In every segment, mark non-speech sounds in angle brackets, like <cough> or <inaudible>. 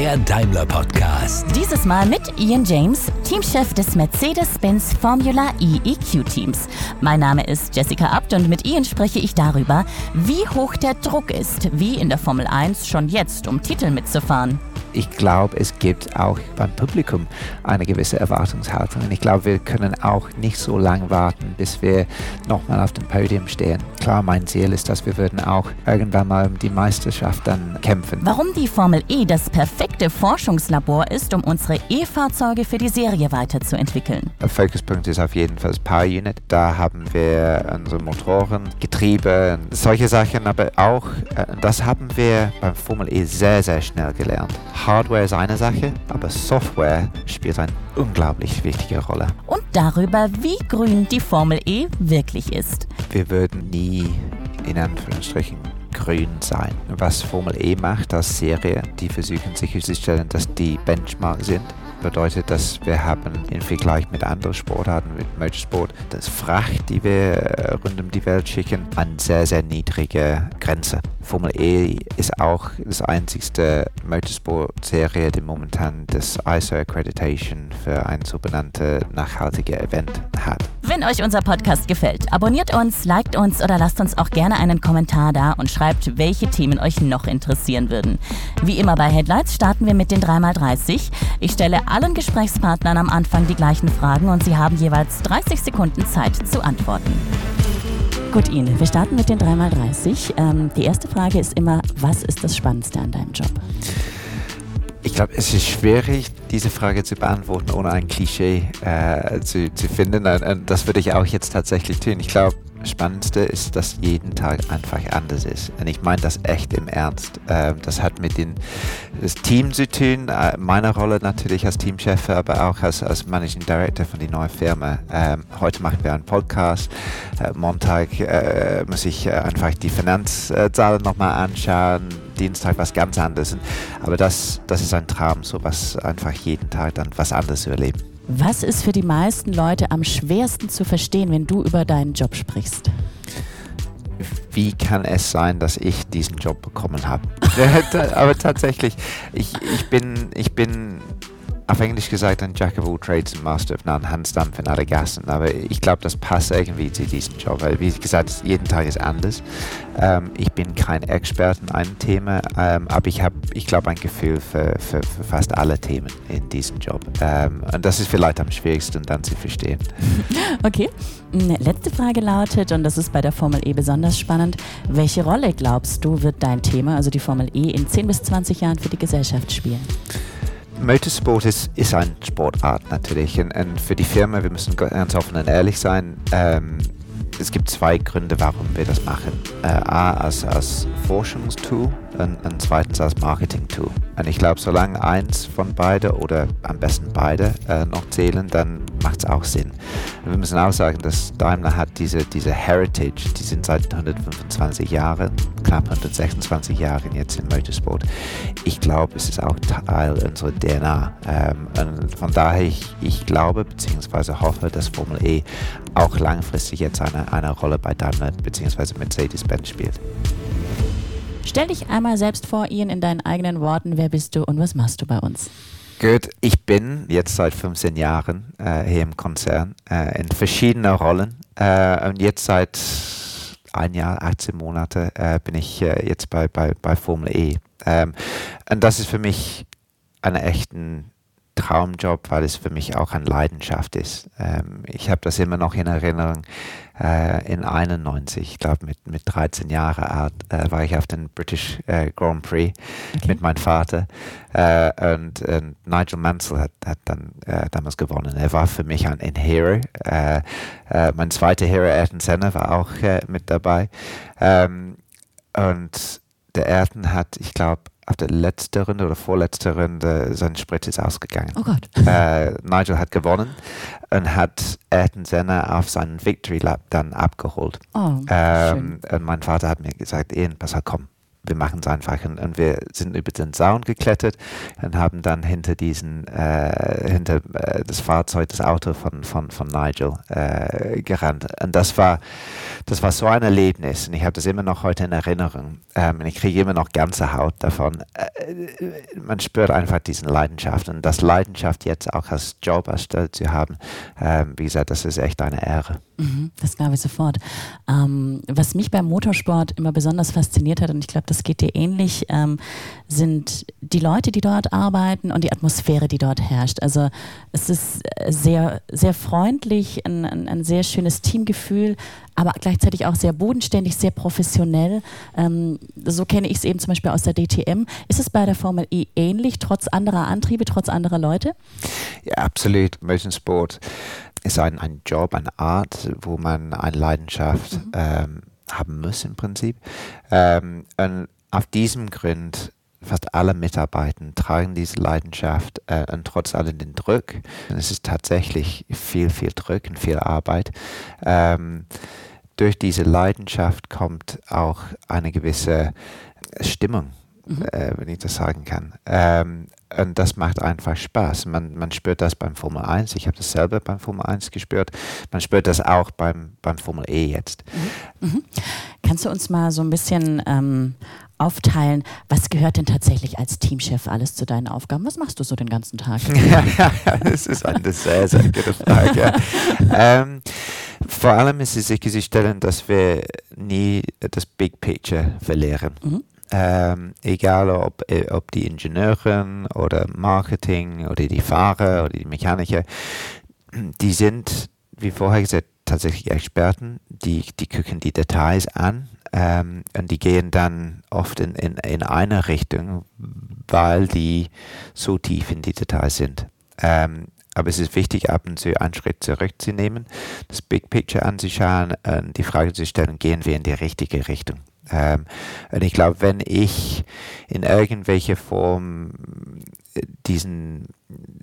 der Daimler Podcast. Dieses Mal mit Ian James, Teamchef des Mercedes-Benz Formula E EQ Teams. Mein Name ist Jessica Abt und mit Ian spreche ich darüber, wie hoch der Druck ist, wie in der Formel 1 schon jetzt, um Titel mitzufahren ich glaube, es gibt auch beim Publikum eine gewisse Erwartungshaltung. Und ich glaube, wir können auch nicht so lange warten, bis wir nochmal auf dem Podium stehen. Klar, mein Ziel ist, dass wir würden auch irgendwann mal um die Meisterschaft dann kämpfen. Warum die Formel E das perfekte Forschungslabor ist, um unsere E-Fahrzeuge für die Serie weiterzuentwickeln. Der Fokuspunkt ist auf jeden Fall das Power Unit. Da haben wir unsere Motoren, Getriebe, solche Sachen, aber auch, äh, das haben wir beim Formel E sehr, sehr schnell gelernt. Hardware ist eine Sache, aber Software spielt eine unglaublich wichtige Rolle. Und darüber, wie grün die Formel E wirklich ist. Wir würden nie in Anführungsstrichen grün sein. Was Formel E macht als Serie, die versuchen sicherzustellen, dass die Benchmark sind bedeutet, dass wir haben im Vergleich mit anderen Sportarten, mit Motorsport, das Fracht, die wir äh, rund um die Welt schicken, an sehr, sehr niedrige Grenze. Formel E ist auch das einzigste Motorsport-Serie, die momentan das ISO Accreditation für ein so benanntes nachhaltiges Event hat. Wenn euch unser Podcast gefällt, abonniert uns, liked uns oder lasst uns auch gerne einen Kommentar da und schreibt, welche Themen euch noch interessieren würden. Wie immer bei Headlights starten wir mit den 3x30. Ich stelle allen Gesprächspartnern am Anfang die gleichen Fragen und sie haben jeweils 30 Sekunden Zeit zu antworten. Gut, Ine, wir starten mit den 3x30. Ähm, die erste Frage ist immer, was ist das Spannendste an deinem Job? Ich glaube, es ist schwierig, diese Frage zu beantworten, ohne ein Klischee äh, zu, zu finden. Und das würde ich auch jetzt tatsächlich tun. Ich glaube, Spannendste ist, dass jeden Tag einfach anders ist. Und ich meine das echt im Ernst. Ähm, das hat mit dem Team zu tun, äh, meiner Rolle natürlich als Teamchef, aber auch als, als Managing Director von der neuen Firma. Ähm, heute machen wir einen Podcast. Äh, Montag äh, muss ich einfach die Finanzzahlen nochmal anschauen. Dienstag was ganz anderes. Aber das, das ist ein Traum, so was einfach jeden Tag dann was anderes zu erleben. Was ist für die meisten Leute am schwersten zu verstehen, wenn du über deinen Job sprichst? Wie kann es sein, dass ich diesen Job bekommen habe? <laughs> Aber tatsächlich, ich, ich, bin, ich bin auf Englisch gesagt ein Jack of all trades and Master of none, Hans Dampf in alle Gassen. Aber ich glaube, das passt irgendwie zu diesem Job, weil wie gesagt, jeden Tag ist anders. Ähm, ich bin kein Experte in einem Thema, ähm, aber ich habe, ich glaube, ein Gefühl für, für, für, fast alle Themen in diesem Job. Ähm, und das ist vielleicht am schwierigsten dann zu verstehen. <laughs> Okay. Hm, letzte Frage lautet, und das ist bei der Formel E besonders spannend, welche Rolle glaubst du, wird dein Thema, also die Formel E, in 10 bis 20 Jahren für die Gesellschaft spielen? Motorsport ist, ist eine Sportart natürlich und, und, für die Firma, wir müssen ganz offen und ehrlich sein, ähm, es gibt zwei Gründe, warum wir das machen. Äh, A, als, als Forschungstool und, und zweitens als Marketing-Tool. Und ich glaube, solange eins von beide oder am besten beide äh, noch zählen, dann macht es auch Sinn. Und wir müssen auch sagen, dass Daimler hat diese, diese Heritage, die sind seit 125 Jahren, knapp 126 Jahren jetzt in Motorsport. Ich glaube, es ist auch Teil unserer DNA. Ähm, und von daher, ich, ich glaube bzw. hoffe, dass Formel E auch langfristig jetzt eine, eine Rolle bei Daimler bzw. Mercedes-Benz spielt. Stell dich einmal selbst vor, Ian, in deinen eigenen Worten. Wer bist du und was machst du bei uns? Gut, ich bin jetzt seit 15 Jahren äh, hier im Konzern äh, in verschiedenen Rollen äh, und jetzt seit ein Jahr, 18 Monate äh, bin ich äh, jetzt bei, bei, bei Formel E. Ähm, und das ist für mich eine echten Traumjob, weil es für mich auch eine Leidenschaft ist. Ähm, ich habe das immer noch in Erinnerung. Äh, in 91, ich glaube mit, mit 13 Jahren alt, äh, war ich auf den British äh, Grand Prix okay. mit meinem Vater. Äh, und, und, Nigel Mansell hat, hat dann äh, damals gewonnen. Er war für mich ein, ein Hero. Äh, mein zweiter Hero, Ayrton Senna, war auch mit dabei. Ähm, und der Ayrton hat, ich glaube, auf der letzten Runde oder vorletzten Runde sein Sprit ist ausgegangen. Oh Gott. Äh, Nigel hat gewonnen und hat Ayrton Senna auf seinen Victory Lap dann abgeholt. Oh, ähm, und mein Vater hat mir gesagt, Ian, pass auf, komm, wir machen es einfach. Und, und, wir sind über den Zaun geklettert und haben dann hinter diesen, äh, hinter äh, das Fahrzeug, das Auto von, von, von Nigel äh, gerannt. Und das war, das war so ein Erlebnis. Und ich habe das immer noch heute in Erinnerung. Ähm, und ich kriege immer noch ganze Haut davon. Äh, man spürt einfach diesen Leidenschaft. Und das Leidenschaft jetzt auch als Job erstellt zu haben, ähm, wie gesagt, das ist echt eine Ehre. Mhm, das glaube ich sofort. Ähm, was mich beim Motorsport immer besonders fasziniert hat, und ich glaube, das geht dir ähnlich, ähm, sind die Leute, die dort arbeiten und die Atmosphäre, die dort herrscht. Also es ist sehr, sehr freundlich, ein, ein, ein sehr schönes Teamgefühl, aber gleichzeitig auch sehr bodenständig, sehr professionell. Ähm, so kenne ich es eben zum Beispiel aus der DTM. Ist es bei der Formel E ähnlich, trotz anderer Antriebe, trotz anderer Leute? Ja, absolut. Motorsport ist ein, ein Job, eine Art, wo man eine Leidenschaft mhm. ähm, haben muss im Prinzip. Ähm, und auf diesem Grund fast alle Mitarbeiter tragen diese Leidenschaft äh, und trotz allem den Druck. Und es ist tatsächlich viel, viel Druck und viel Arbeit. Ähm, durch diese Leidenschaft kommt auch eine gewisse Stimmung, mhm. äh, wenn ich das sagen kann. Ähm, und das macht einfach Spaß. Man, man spürt das beim Formel 1. Ich habe das selber beim Formel 1 gespürt. Man spürt das auch beim, beim Formel E jetzt. Mhm. Mhm. Kannst du uns mal so ein bisschen ähm, aufteilen, was gehört denn tatsächlich als Teamchef alles zu deinen Aufgaben? Was machst du so den ganzen Tag? <laughs> ja, das ist eine sehr, sehr gute Frage. ähm, vor allem ist es sicherzustellen, dass wir nie das Big Picture verlieren. Mhm. Ähm, egal ob, äh, ob die Ingenieure oder Marketing oder die Fahrer oder die Mechaniker, die sind, wie vorher gesagt, tatsächlich Experten, die, die gucken die Details an ähm, und die gehen dann oft in, in, in eine Richtung, weil die so tief in die Details sind. Ähm, aber es ist wichtig, ab und zu einen Schritt zurückzunehmen, das Big Picture anzuschauen und die Frage zu stellen, gehen wir in die richtige Richtung? Ähm, und ich glaube, wenn ich in irgendwelcher Form diesen,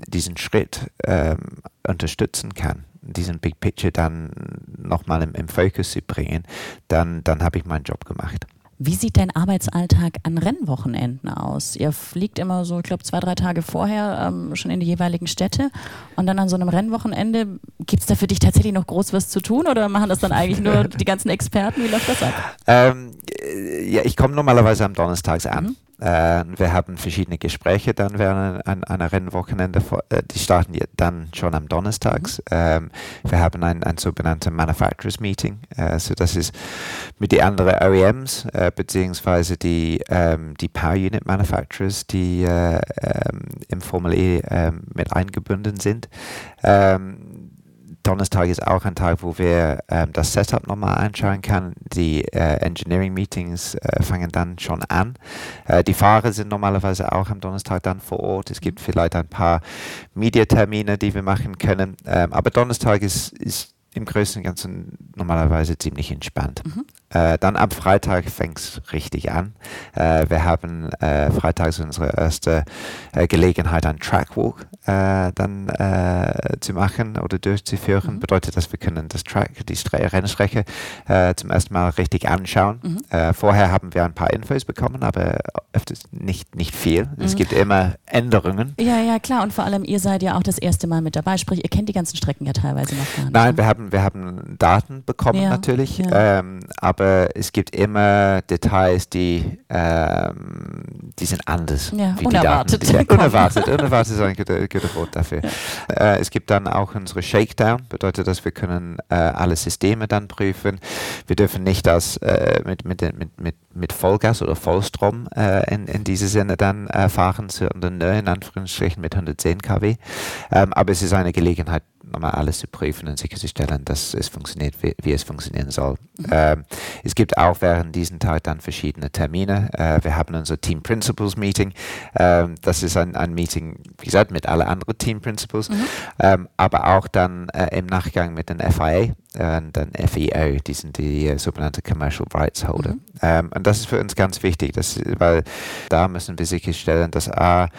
diesen Schritt ähm, unterstützen kann, diesen Big Picture dann nochmal im, im Fokus zu bringen, dann, dann habe ich meinen Job gemacht. Wie sieht dein Arbeitsalltag an Rennwochenenden aus? Ihr fliegt immer so, ich glaube, zwei, drei Tage vorher ähm, schon in die jeweiligen Städte und dann an so einem Rennwochenende, gibt es da für dich tatsächlich noch groß was zu tun oder machen das dann eigentlich nur <laughs> die ganzen Experten? Wie läuft das ab? Ähm, ja, ich komme normalerweise am Donnerstags an. Mhm. Äh, wir haben verschiedene Gespräche dann während ein, einer Rennwochenende. Äh, die starten dann schon am Donnerstags. Mhm. Ähm, wir haben ein, ein sogenanntes Manufacturers Meeting. Äh, so das ist mit den anderen OEMs beziehungsweise die, ähm, die Power Unit Manufacturers, die äh, ähm, im Formel E mit eingebunden sind. Donnerstag ist auch ein Tag, wo wir ähm, das Setup nochmal anschauen können. Die äh, Engineering Meetings äh, fangen dann schon an. Äh, die Fahrer sind normalerweise auch am Donnerstag dann vor Ort. Es gibt vielleicht ein paar Mediatermine, die wir machen können. Ähm, aber Donnerstag ist, ist im Größten und Ganzen normalerweise ziemlich entspannt. Mhm. Äh, dann ab Freitag fängt es richtig an. Äh, wir haben äh, freitags unsere erste äh, Gelegenheit, einen Trackwalk äh, dann äh, zu machen oder durchzuführen. Mhm. Bedeutet, dass wir können das Track, die Stre Rennstrecke zum ersten Mal richtig anschauen. Mhm. vorher haben wir ein paar Infos bekommen, aber öfters nicht, nicht viel. Mhm. Es gibt immer Änderungen. Ja, ja, klar. Und vor allem, ihr seid ja auch das erste Mal mit dabei. Sprich, ihr kennt die ganzen Strecken ja teilweise noch gar nicht. Nein, ne? wir haben, wir haben Daten bekommen ja, natürlich. Ja. Ähm, aber es gibt immer Details, die, ähm, die sind anders. Ja, unerwartet. Die Daten, die, unerwartet. <laughs> unerwartet ist ein guter, guter Wort dafür. Ja. Äh, es gibt dann auch unsere Shakedown, bedeutet, dass wir können äh, alle Systeme dann prüfen. Wir dürfen nicht das äh, mit, mit, mit, mit, mit Vollgas oder Vollstrom äh, in, in diese Sinne dann äh, fahren, sondern in Anführungsstrichen mit 110 kW. Ähm, aber es ist eine Gelegenheit, nochmal alles zu prüfen und sicherzustellen, dass es funktioniert, wie, wie es funktionieren soll. Mhm. Ähm, es gibt auch während diesem Tag dann verschiedene Termine. Äh, wir haben unser Team Principles Meeting. Ähm, das ist ein, ein Meeting, wie gesagt, mit allen anderen Team Principles, mhm. ähm, aber auch dann äh, im Nachgang mit den FIA und dann FEO, die sind die äh, sogenannte Commercial Rights Holder. Mhm. Ähm, und das ist für uns ganz wichtig, dass, weil da müssen wir sicherstellen, dass A,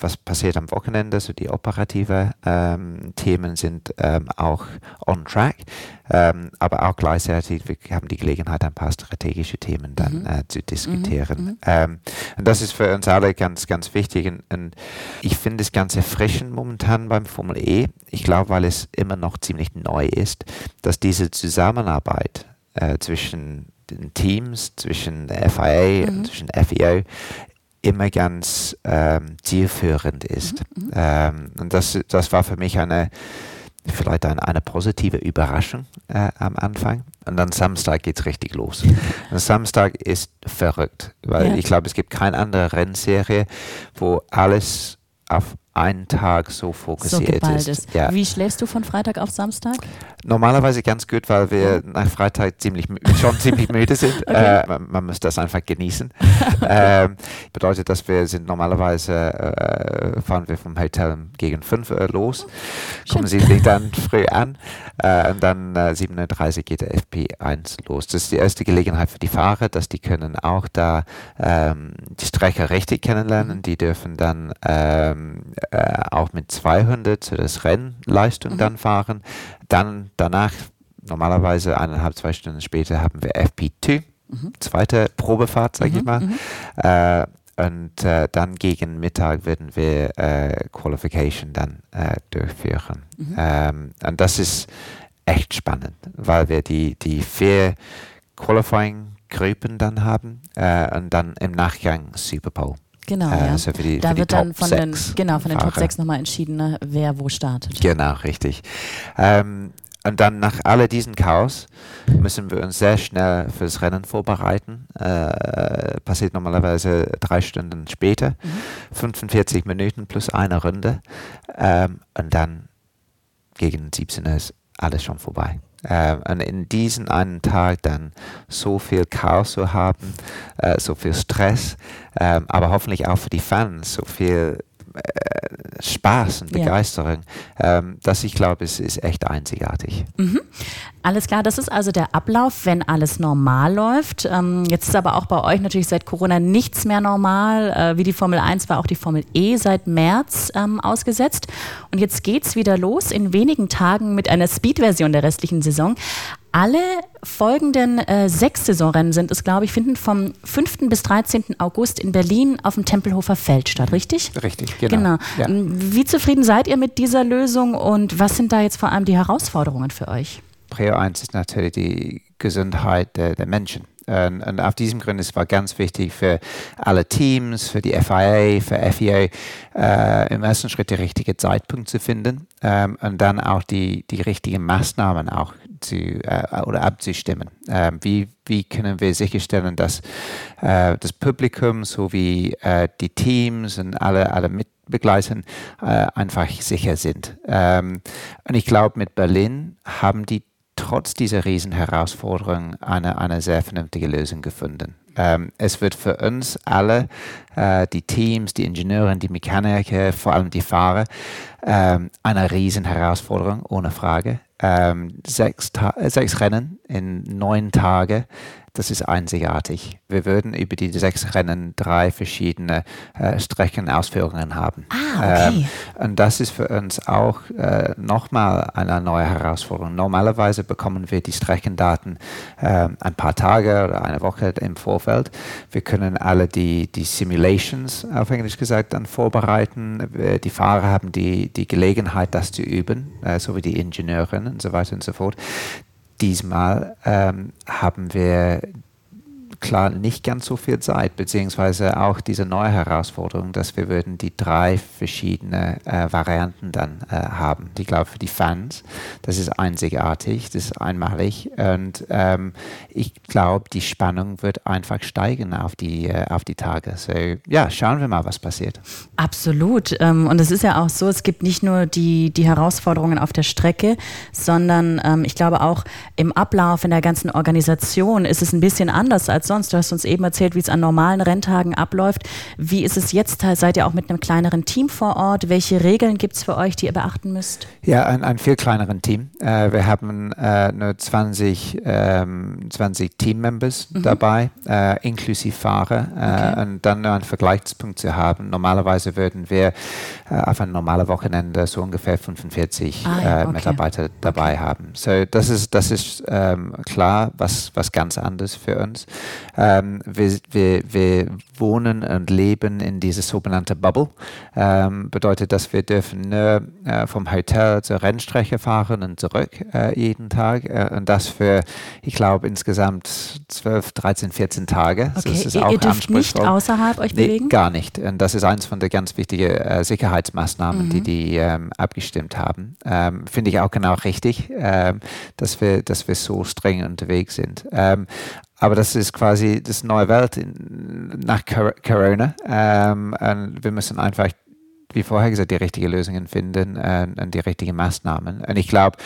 was passiert am Wochenende, so die operative ähm, Themen sind ähm, auch on track. ähm, aber auch gleichzeitig, wir haben die Gelegenheit, ein paar strategische Themen dann mhm. äh, zu diskutieren. Mhm. mhm. Ähm, und das ist für uns alle ganz, ganz wichtig. Und, und ich finde es ganz erfrischend momentan beim Formel E. Ich glaube, weil es immer noch ziemlich neu ist, dass diese Zusammenarbeit äh, zwischen den Teams, zwischen FIA mhm. und zwischen FIO immer ganz ähm, zielführend ist. Mhm. mhm. Ähm, und das, das war für mich eine vielleicht eine, eine positive Überraschung äh, am Anfang. Und dann Samstag geht es richtig los. <laughs> Und Samstag ist verrückt, weil ja. ich glaube, es gibt keine andere Rennserie, wo alles auf einen Tag so fokussiert so ist. ist. Ja. Wie schläfst du von Freitag auf Samstag? Normalerweise ganz gut, weil wir nach Freitag ziemlich, <laughs> schon ziemlich müde sind. <laughs> Okay. Äh, man, man, muss das einfach genießen. <laughs> ähm, bedeutet, dass wir sind normalerweise äh, fahren wir vom Hotel gegen 5 Uhr los, kommen sie dann früh an äh, und dann äh, 7.30 Uhr geht der FP1 los. Das ist die erste Gelegenheit für die Fahrer, dass die können auch da ähm, die Strecke richtig kennenlernen. Die dürfen dann ähm, äh, auch mit 200 zu das Rennleistung mhm. dann fahren. Dann danach, normalerweise eineinhalb, zwei Stunden später, haben wir FP2, mhm. zweite Probefahrt, sage mhm. ich mal. Mhm. Äh, und äh, dann gegen Mittag werden wir äh, Qualification dann äh, durchführen. Mhm. Ähm, und das ist echt spannend, weil wir die, die vier Qualifying-Gruppen dann haben äh, und dann im Nachgang Super Bowl. Genau, äh, ja. Also die, da wird dann von den, genau, von den Top 6 nochmal entschieden, ne, wer wo startet. Genau, richtig. Ähm, und dann nach all diesen Chaos müssen wir uns sehr schnell fürs Rennen vorbereiten. Äh, passiert normalerweise drei Stunden später, mhm. 45 Minuten plus eine Runde. Ähm, und dann gegen 17 Uhr ist alles schon vorbei. Äh, und in diesen einen Tag dann so viel Chaos zu haben, äh, so viel Stress, äh, aber hoffentlich auch für die Fans so viel äh, Spaß und Begeisterung, ja. ähm, das ich glaube, ist, ist echt einzigartig. Mhm. Alles klar, das ist also der Ablauf, wenn alles normal läuft. Ähm, jetzt ist aber auch bei euch natürlich seit Corona nichts mehr normal. Äh, wie die Formel 1 war auch die Formel E seit März ähm, ausgesetzt. Und jetzt geht es wieder los in wenigen Tagen mit einer Speed-Version der restlichen Saison. Alle folgenden äh, sechs Saisonrennen sind es, glaube ich, finden vom 5. bis 13. August in Berlin auf dem Tempelhofer Feld statt, richtig? Richtig, genau. genau. Ja. Wie zufrieden seid ihr mit dieser Lösung und was sind da jetzt vor allem die Herausforderungen für euch? Prio 1 ist natürlich die Gesundheit der, der Menschen. Und, und, auf diesem Grund es war ganz wichtig für alle Teams, für die FIA, für FIA, äh, im ersten Schritt den richtigen Zeitpunkt zu finden ähm, und dann auch die, die richtigen Maßnahmen auch zu, äh, oder abzustimmen. Ähm, wie, wie können wir sicherstellen, dass äh, das Publikum sowie äh, die Teams und alle, alle Mitbegleiter äh, einfach sicher sind? Ähm, und ich glaube, mit Berlin haben die trotz dieser Riesenherausforderung eine, eine sehr vernünftige Lösung gefunden. Ähm, es wird für uns alle, äh, die Teams, die Ingenieure, die Mechaniker, vor allem die Fahrer, ähm, eine Riesenherausforderung, ohne Frage. Ähm, sechs, sechs Rennen in neun Tagen das ist einzigartig. Wir würden über die sechs Rennen drei verschiedene äh, Streckenausführungen haben. Ah, okay. Ähm, und das ist für uns auch äh, nochmal eine neue Herausforderung. Normalerweise bekommen wir die Streckendaten äh, ein paar Tage oder eine Woche im Vorfeld. Wir können alle die, die Simulations, auf Englisch gesagt, dann vorbereiten. Die Fahrer haben die, die Gelegenheit, das zu üben, äh, so wie die Ingenieurinnen und so weiter und so fort. Diesmal ähm, haben wir klar nicht ganz so viel Zeit, beziehungsweise auch diese neue Herausforderung, dass wir würden die drei verschiedene äh, Varianten dann äh, haben. Ich glaube, für die Fans, das ist einzigartig, das ist einmalig und ähm, ich glaube, die Spannung wird einfach steigen auf die, äh, auf die Tage. So, ja, schauen wir mal, was passiert. Absolut. Ähm, und es ist ja auch so, es gibt nicht nur die, die Herausforderungen auf der Strecke, sondern ähm, ich glaube auch im Ablauf, in der ganzen Organisation ist es ein bisschen anders als als sonst. Du hast uns eben erzählt, wie es an normalen Renntagen abläuft. Wie ist es jetzt? Seid ihr auch mit einem kleineren Team vor Ort? Welche Regeln gibt es für euch, die ihr beachten müsst? Ja, ein, ein viel kleineren Team. Äh, wir haben äh, nur 20, ähm, 20 Teammembers mhm. dabei, äh, inklusive Fahrer. Äh, okay. Und dann nur einen Vergleichspunkt zu haben. Normalerweise würden wir äh, auf ein normales Wochenende so ungefähr 45 ah, ja, äh, okay. Mitarbeiter dabei okay. haben. So, das ist, das ist ähm, klar, was, was ganz anderes für uns. Ähm, wir, wir, wir wohnen und leben in dieser sogenannten Bubble. Ähm, bedeutet, dass wir dürfen nur äh, vom Hotel zur Rennstrecke fahren und zurück äh, jeden Tag. Äh, und das für, ich glaube, insgesamt 12, 13, 14 Tage. Okay. Das ihr, ihr dürft nicht außerhalb euch nee, bewegen? Gar nicht. Und das ist eins von den ganz wichtigen äh, Sicherheitsmaßnahmen, mhm. die die ähm, abgestimmt haben. Ähm, Finde ich auch genau richtig, ähm, dass, wir, dass wir so streng unterwegs sind. Aber das ist quasi das neue Welt in, nach Corona. Ähm, und wir müssen einfach wie vorher gesagt, die richtigen Lösungen finden äh, und die richtigen Maßnahmen. Und ich glaube,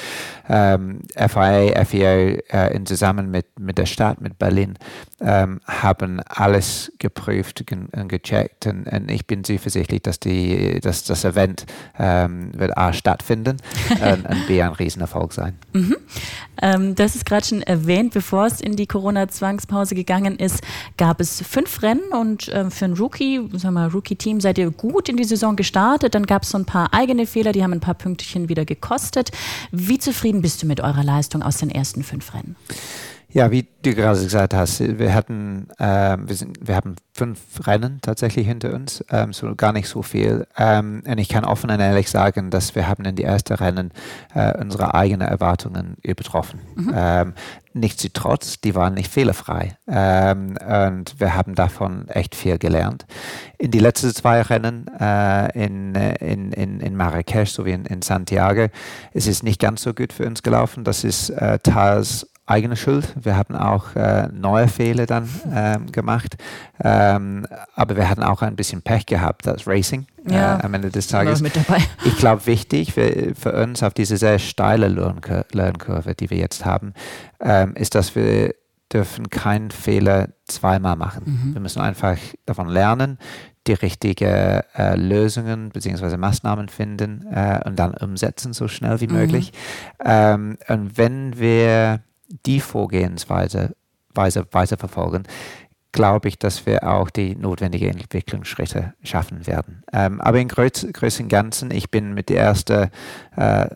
ähm, FIA, FIA äh, in Zusammen mit, mit der Stadt, mit Berlin, ähm, haben alles geprüft und gecheckt. Und, und, ich bin zuversichtlich, dass, die, dass das Event ähm, wird A stattfinden <laughs> und, und B ein Riesenerfolg sein. Mhm. Ähm, das ist gerade schon erwähnt, bevor es in die Corona-Zwangspause gegangen ist, gab es fünf Rennen und äh, für ein Rookie, sagen wir Rookie-Team, seid ihr gut in die Saison gestartet. Dann gab es so ein paar eigene Fehler, die haben ein paar Pünktchen wieder gekostet. Wie zufrieden bist du mit eurer Leistung aus den ersten fünf Rennen? Ja, wie du gerade gesagt hast, wir hatten, äh, wir, sind, wir haben fünf Rennen tatsächlich hinter uns, ähm, so gar nicht so viel. Ähm, und ich kann offen und ehrlich sagen, dass wir haben in die ersten Rennen äh, unsere eigenen Erwartungen übertroffen. Mhm. Ähm, Nichtsdestotrotz, die waren nicht fehlerfrei. Ähm, und wir haben davon echt viel gelernt. In die letzten zwei Rennen äh, in, in, in, in Marrakesch sowie in, in Santiago ist es nicht ganz so gut für uns gelaufen. Das ist äh, teils eigene Schuld. Wir haben auch äh, neue Fehler dann ähm, gemacht. Ähm, aber wir hatten auch ein bisschen Pech gehabt, das Racing äh, ja, äh, am Ende des Tages. Mit dabei. <laughs> Ich glaube, wichtig für, für, uns auf diese sehr steile Lernkurve, die wir jetzt haben, ähm, ist, dass wir dürfen keinen Fehler zweimal machen. Mhm. Wir müssen einfach davon lernen, die richtigen äh, Lösungen bzw. Maßnahmen finden äh, und dann umsetzen so schnell wie mhm. möglich. Ähm, und wenn wir die Vorgehensweise Weise, weiter verfolgen, glaube ich, dass wir auch die notwendigen Entwicklungsschritte schaffen werden. Ähm, aber im Größ Größten Ganzen, ich bin mit der ersten äh,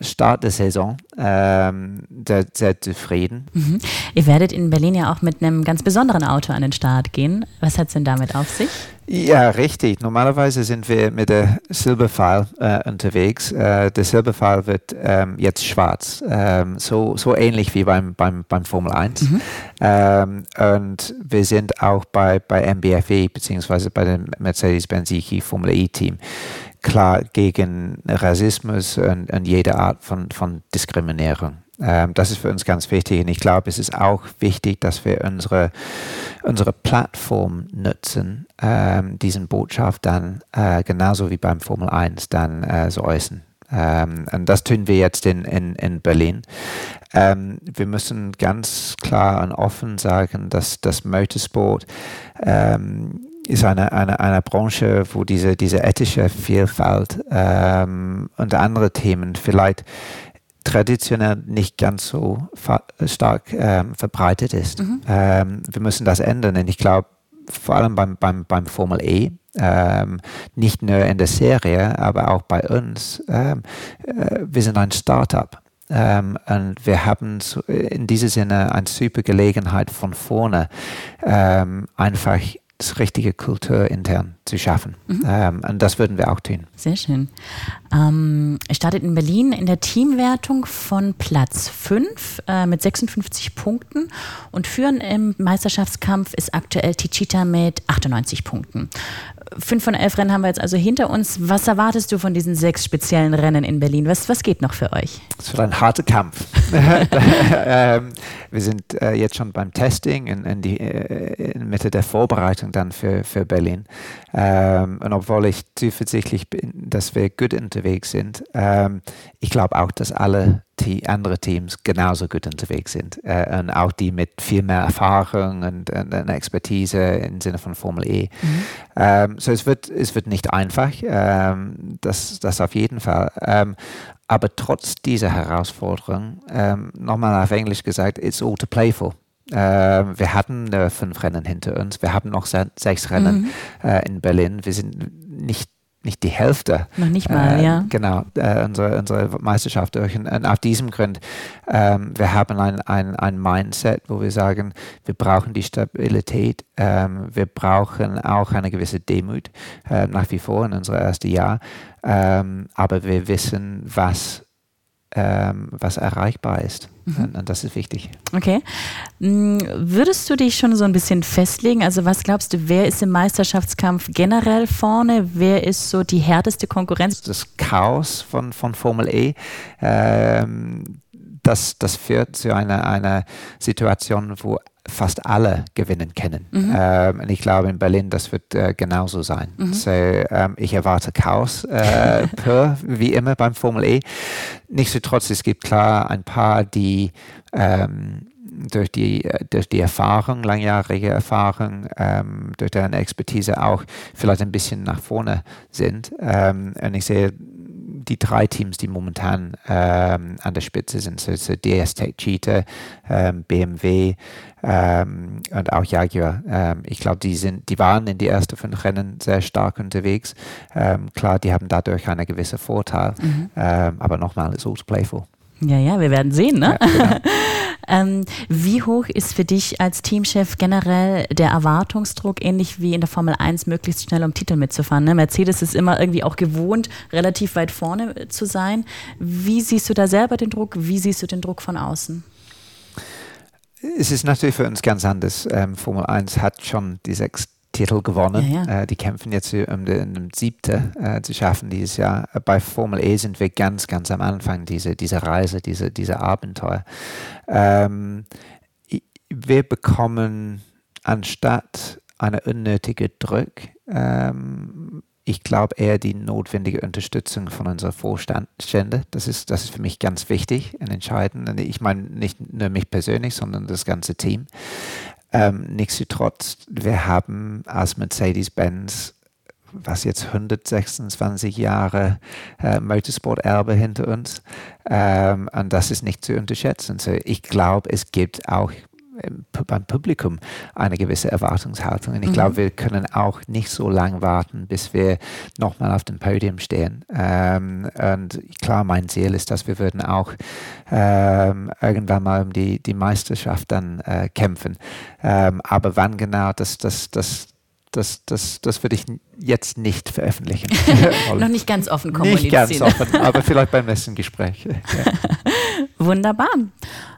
Start der Saison ähm, sehr, sehr, zufrieden. Mhm. Ihr werdet in Berlin ja auch mit einem ganz besonderen Auto an den Start gehen. Was hat es denn damit auf sich? Ja, richtig. Normalerweise sind wir mit der Silberpfeil äh, unterwegs. Äh, der Silberpfeil wird ähm, jetzt schwarz, ähm, so, so ähnlich wie beim, beim, beim Formel 1. Mhm. Ähm, und wir sind auch bei, bei MBFE beziehungsweise bei dem Mercedes-Benz Formel E-Team klar gegen Rassismus und, und jede Art von, von Diskriminierung. Ähm, das ist für uns ganz wichtig und ich glaube, es ist auch wichtig, dass wir unsere, unsere Plattform nutzen, ähm, diesen Botschaft dann äh, genauso wie beim Formel 1 dann äh, so äußern. Ähm, und das tun wir jetzt in, in, in Berlin. Ähm, wir müssen ganz klar und offen sagen, dass das Motorsport ähm, ist eine, eine, eine Branche, wo diese, diese ethische Vielfalt ähm, und andere Themen vielleicht traditionell nicht ganz so stark ähm, verbreitet ist. Mhm. Ähm, wir müssen das ändern und ich glaube, vor allem beim, beim, beim Formel E, ähm, nicht nur in der Serie, aber auch bei uns, ähm, äh, wir sind ein Startup. Ähm, und wir haben in diesem Sinne eine super Gelegenheit von vorne, ähm, einfach das richtige Kultur intern zu schaffen. Mhm. Ähm, und das würden wir auch tun. Sehr schön. Ähm, startet in Berlin in der Teamwertung von Platz 5 äh, mit 56 Punkten und führen im Meisterschaftskampf ist aktuell Tichita mit 98 Punkten. Fünf von elf Rennen haben wir jetzt also hinter uns. Was erwartest du von diesen sechs speziellen Rennen in Berlin? Was, was geht noch für euch? Es wird ein harter Kampf. <laughs> <laughs> ähm, wir sind äh, jetzt schon beim Testing in, in die äh, in Mitte der Vorbereitung dann für, für Berlin. Ähm, und obwohl ich zuversichtlich bin, dass wir gut unterwegs sind, ähm, ich glaube auch, dass alle andere Teams genauso gut unterwegs sind. Äh, und auch die mit viel mehr Erfahrung und, und, und Expertise im Sinne von Formel E. Mhm. Ähm, so es wird, es wird nicht einfach, ähm, das, das auf jeden Fall. Ähm, aber trotz dieser Herausforderung, ähm, nochmal auf Englisch gesagt, it's all to play for. Äh, wir hatten äh, fünf Rennen hinter uns. Wir haben noch se sechs Rennen mhm. äh, in Berlin. Wir sind nicht nicht die Hälfte. Noch nicht mal, äh, ja. Genau, äh, unsere, unsere Meisterschaft durch. Und, und auf diesem Grund, ähm, wir haben ein, ein, ein Mindset, wo wir sagen, wir brauchen die Stabilität, ähm, wir brauchen auch eine gewisse Demut äh, nach wie vor in unserem ersten Jahr, ähm, aber wir wissen, was ähm, was erreichbar ist. Mhm. Und, das ist wichtig. Okay. Mm, würdest du dich schon so ein bisschen festlegen? Also was glaubst du, wer ist im Meisterschaftskampf generell vorne? Wer ist so die härteste Konkurrenz? Das Chaos von, von Formel E. Ähm, das, das führt zu einer, einer Situation, wo fast alle gewinnen können. Mhm. Ähm, und ich glaube, in Berlin, das wird äh, genauso sein. Mhm. So, ähm, ich erwarte Chaos, äh, <laughs> pur, wie immer beim Formel E. Nichtsdestotrotz, es gibt klar ein paar, die ähm, durch die, äh, durch die Erfahrung, langjährige Erfahrung, ähm, durch deren Expertise auch vielleicht ein bisschen nach vorne sind. Ähm, und ich sehe die drei Teams, die momentan ähm, an der Spitze sind, so, so DS Tech Cheetah, ähm, BMW ähm, und auch Jaguar. Ähm, ich glaube, die sind, die waren in die ersten fünf Rennen sehr stark unterwegs. Ähm, klar, die haben dadurch einen gewissen Vorteil, mhm. Ähm, aber nochmal, it's all to play for. Ja, ja, wir werden sehen, ne? Ja, genau. <laughs> ähm, wie hoch ist für dich als Teamchef generell der Erwartungsdruck, ähnlich wie in der Formel 1, möglichst schnell um Titel mitzufahren? Ne? Mercedes ist immer irgendwie auch gewohnt, relativ weit vorne zu sein. Wie siehst du da selber den Druck? Wie siehst du den Druck von außen? Es ist natürlich für uns ganz anders. Ähm, Formel 1 hat schon die sechs Titel gewonnen. Ja, ja. Äh, die kämpfen jetzt um den, siebten äh, zu schaffen dieses Jahr. Bei Formel E sind wir ganz, ganz am Anfang dieser diese Reise, diese, diese Abenteuer. Ähm, wir bekommen anstatt einer unnötigen Druck, ähm, ich glaube eher die notwendige Unterstützung von unseren Vorständen. Das ist, das ist für mich ganz wichtig und entscheidend. Ich meine nicht nur mich persönlich, sondern das ganze Team. Ähm, nichtsdestotrotz, wir haben als Mercedes-Benz was jetzt 126 Jahre äh, Motorsport-Erbe hinter uns. Ähm, und das ist nicht zu unterschätzen. So, ich glaube, es gibt auch beim Publikum eine gewisse Erwartungshaltung. Und ich mhm. glaube, wir können auch nicht so lange warten, bis wir nochmal auf dem Podium stehen. Ähm, und klar, mein Ziel ist, dass wir würden auch ähm, irgendwann mal um die, die Meisterschaft dann äh, kämpfen. Ähm, aber wann genau, das, das, das, das, das, das würde ich jetzt nicht veröffentlichen. <laughs> Noch nicht ganz offen kommunizieren. Nicht ganz offen, aber vielleicht beim <laughs> nächsten Gespräch. <laughs> Ja. Wunderbar.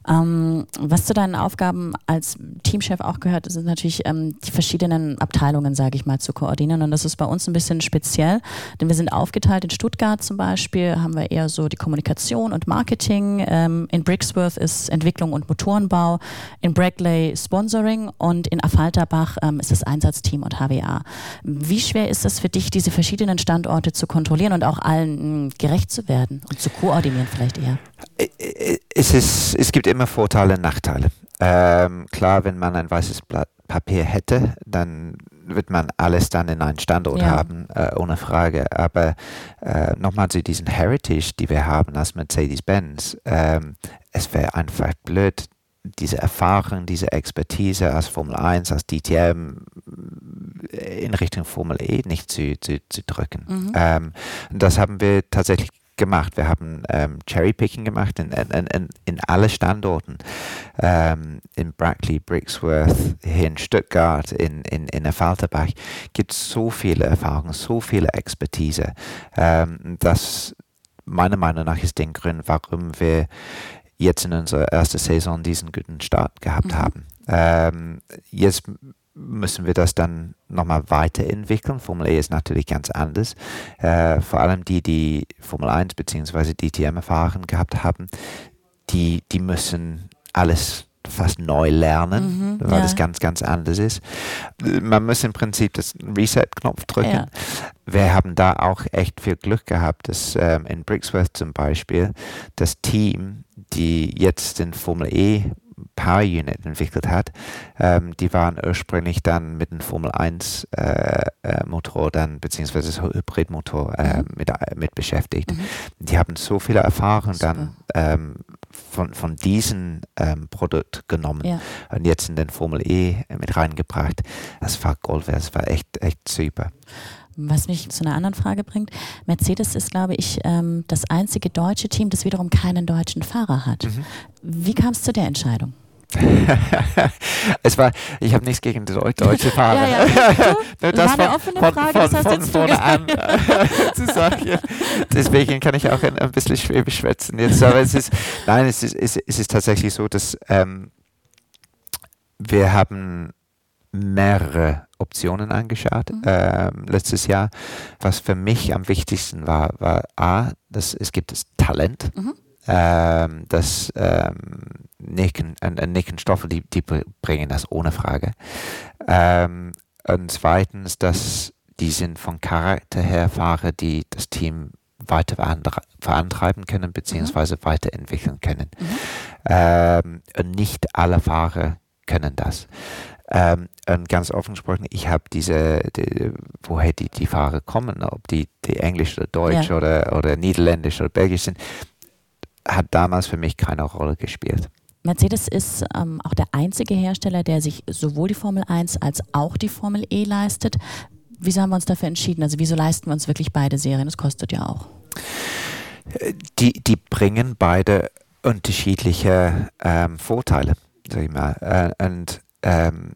Ähm, was zu deinen Aufgaben als Teamchef auch gehört, sind natürlich ähm, die verschiedenen Abteilungen, sage ich mal, zu koordinieren. Und das ist bei uns ein bisschen speziell, denn wir sind aufgeteilt. In Stuttgart zum Beispiel haben wir eher so die Kommunikation und Marketing. Ähm, in Brixworth ist Entwicklung und Motorenbau. In Brackley Sponsoring und in Affalterbach ähm, ist das Einsatzteam und HWA. Wie schwer ist es für dich, diese verschiedenen Standorte zu kontrollieren und auch allen mh, gerecht zu werden und zu koordinieren vielleicht eher? Es, ist, es gibt immer Vorteile und Nachteile. Ähm, klar, wenn man ein weißes Blatt Papier hätte, dann wird man alles dann in einen Standort ja. haben, äh, ohne Frage. Aber äh, nochmal zu diesem Heritage, die wir haben als Mercedes-Benz, ähm, es wäre einfach blöd, diese Erfahrung, diese Expertise als Formel 1, als DTM in Richtung Formel E nicht zu, zu, zu drücken. Mhm. Ähm, das haben wir tatsächlich gemacht. Wir haben ähm, Cherrypicking gemacht in, in, in, in alle Standorten. Ähm, in Brackley, Brixworth, hier in Stuttgart, in, in, in Falterbach gibt es so viele Erfahrungen, so viele Expertise. Ähm, das meiner Meinung nach ist der Grund, warum wir jetzt in unserer ersten Saison diesen guten Start gehabt mhm. haben. Ähm, jetzt müssen wir das dann nochmal weiterentwickeln. Formel E ist natürlich ganz anders. Äh, vor allem die, die Formel 1 bzw. DTM erfahren gehabt haben, die, die müssen alles fast neu lernen, Mhm, weil ja. es ganz, ganz anders ist. Man muss im Prinzip das Reset-Knopf drücken. Ja. Wir haben da auch echt viel Glück gehabt, dass ähm, in Brixworth zum Beispiel das Team, die jetzt den Formel E Power Unit entwickelt hat, ähm, die waren ursprünglich dann mit dem Formel 1 äh, äh, Motor dann, beziehungsweise Hybridmotor äh, mit, äh, mit beschäftigt. Die haben so viele Erfahrungen dann ähm, von, von diesem ähm, Produkt genommen Ja. und jetzt in den Formel E mit reingebracht. Das war Gold das war echt, echt super. Was mich zu einer anderen Frage bringt. Mercedes ist, glaube ich, ähm, das einzige deutsche Team, das wiederum keinen deutschen Fahrer hat. Mhm. Wie kam es zu der Entscheidung? <laughs> es war, ich habe nichts gegen deutsche Fahrer. Ja, ja. <laughs> Nur war eine offene Frage, das hast jetzt du vorne an <laughs> zu sagen. Deswegen kann ich auch ein, ein bisschen Schwäbisch schwätzen jetzt. Aber es ist, nein, es ist, es ist tatsächlich so, dass ähm, wir haben mehrere Optionen angeschaut ähm, letztes Jahr. Was für mich am wichtigsten war, war A, dass es gibt das Talent. Ähm, dass ähm, Nick und, und, und Nick und Stoffel, die, die br- bringen das ohne Frage. Ähm, und zweitens, dass die sind von Charakter her Fahrer, die das Team weiter vorantreiben können, beziehungsweise weiterentwickeln können. Ähm, und nicht alle Fahrer können das. Ähm, und ganz offen gesprochen, ich habe diese, die, woher die, die Fahrer kommen, ob die, die Englisch oder Deutsch Ja. oder, oder Niederländisch oder Belgisch sind, hat damals für mich keine Rolle gespielt. Mercedes ist ähm, auch der einzige Hersteller, der sich sowohl die Formel 1 als auch die Formel E leistet. Wieso haben wir uns dafür entschieden? Also wieso leisten wir uns wirklich beide Serien? Das kostet ja auch. Die, die bringen beide unterschiedliche ähm, Vorteile, sag ich mal. Äh, und ähm,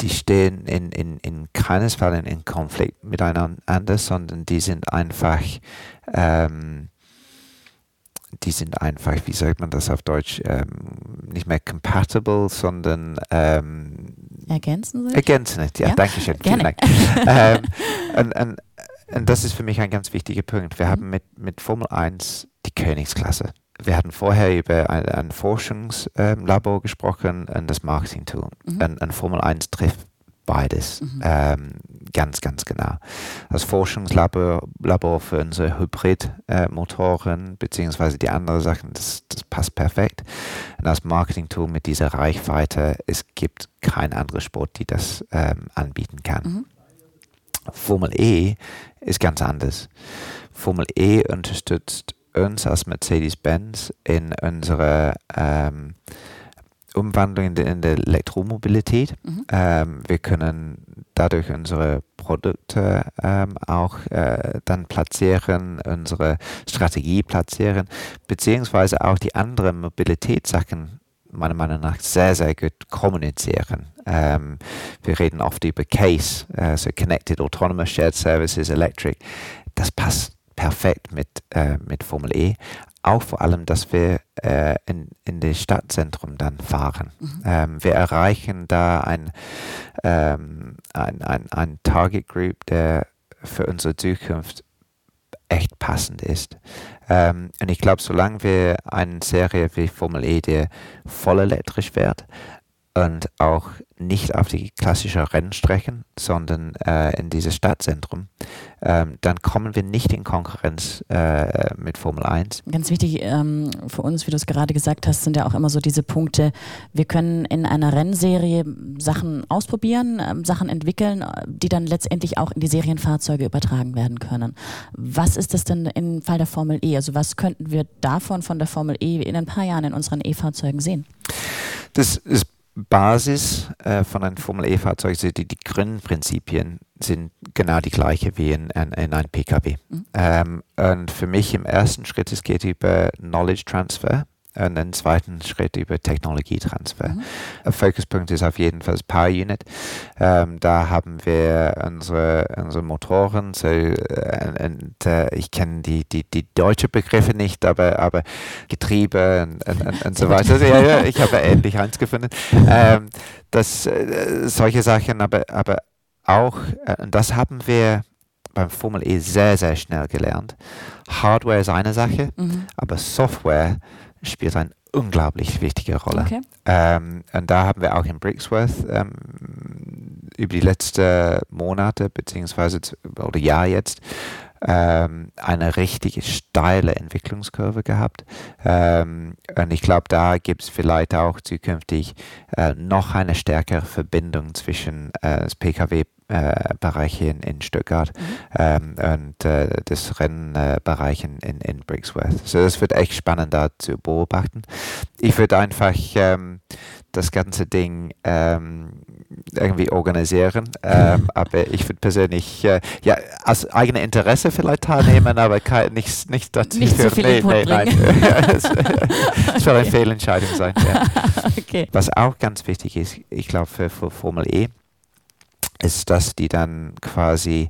die stehen in, in, in keines Fall in, Konflikt miteinander, sondern die sind einfach, ähm, die sind einfach, wie sagt man das auf Deutsch, ähm, nicht mehr compatible, sondern ähm, Ergänzen Sie? Ergänzen, ja, Ja, danke schön. Vielen gerne. Dank. <laughs> ähm, und, und, und das ist für mich ein ganz wichtiger Punkt. Mhm. Wir haben mit, mit Formel 1 die Königsklasse. Wir hatten vorher über ein, ein Forschungslabor gesprochen und das Marketing-Tool. Mhm. Und, und Formel 1 trifft beides ähm, ganz, ganz genau. Das Forschungslabor Labor für unsere Hybridmotoren beziehungsweise die anderen Sachen, das, das passt perfekt. Und das Marketing-Tool mit dieser Reichweite, es gibt kein anderes Sport, die das ähm, anbieten kann. Formel E ist ganz anders. Formel E unterstützt uns als Mercedes-Benz in unserer ähm, Umwandlung in der, in der Elektromobilität. Ähm, wir können dadurch unsere Produkte ähm, auch äh, dann platzieren, unsere Strategie platzieren, beziehungsweise auch die anderen Mobilitätssachen meiner Meinung nach sehr, sehr gut kommunizieren. Ähm, wir reden oft über CASE, äh, so Connected Autonomous Shared Services Electric. Das passt perfekt mit, äh, mit Formel E. Auch vor allem, dass wir äh, in, in das Stadtzentrum dann fahren. Ähm, wir erreichen da ein, ähm, ein, ein, ein Target Group, der für unsere Zukunft echt passend ist. Ähm, und ich glaube, solange wir eine Serie wie Formel E, die voll elektrisch wird und auch nicht auf die klassischen Rennstrecken, sondern äh, in dieses Stadtzentrum, ähm, dann kommen wir nicht in Konkurrenz äh, mit Formel 1. Ganz wichtig ähm, für uns, wie du es gerade gesagt hast, sind ja auch immer so diese Punkte. Wir können in einer Rennserie Sachen ausprobieren, ähm, Sachen entwickeln, die dann letztendlich auch in die Serienfahrzeuge übertragen werden können. Was ist das denn im Fall der Formel E? Also was könnten wir davon von der Formel E in ein paar Jahren in unseren E-Fahrzeugen sehen? Das ist Basis äh, von einem Formel E-Fahrzeug, also die, die Grundprinzipien sind genau die gleiche wie in, in, in einem PKW. Ähm, und für mich im ersten Schritt, es geht über Knowledge Transfer und im zweiten Schritt über Technologietransfer. Ein Fokuspunkt ist auf jeden Fall das Power Unit. Ähm, da haben wir unsere, unsere Motoren, so, äh, und, äh, ich kenne die, die, die deutsche Begriffe nicht, aber, aber Getriebe und, und, und, so weiter. Ja, ja, ich habe endlich eins gefunden. Ähm, das, äh, solche Sachen, aber, aber auch, äh, und das haben wir beim Formel E sehr, sehr schnell gelernt. Hardware ist eine Sache, aber Software spielt eine unglaublich wichtige Rolle. Okay. Ähm, und da haben wir auch in Brixworth ähm, über die letzten Monate beziehungsweise oder Jahr jetzt ähm, eine richtig steile Entwicklungskurve gehabt. Ähm, und ich glaube, da gibt es vielleicht auch zukünftig äh, noch eine stärkere Verbindung zwischen äh, das PKW äh, Bereich in, in Stuttgart mhm. ähm, und äh, das Rennbereich in, in, in Brixworth. So, das wird echt spannend da zu beobachten. Ich würde einfach ähm, das ganze Ding ähm, irgendwie organisieren. <laughs> Ähm, aber ich würde persönlich äh, ja aus eigenem Interesse vielleicht teilnehmen, aber kein, nicht, nicht dazu. Nicht zu viel nee, nee, nein. es, <laughs> <laughs> soll eine Fehlentscheidung sein. Ja. Okay. Was auch ganz wichtig ist, ich glaube für, für Formel E, ist, dass die dann quasi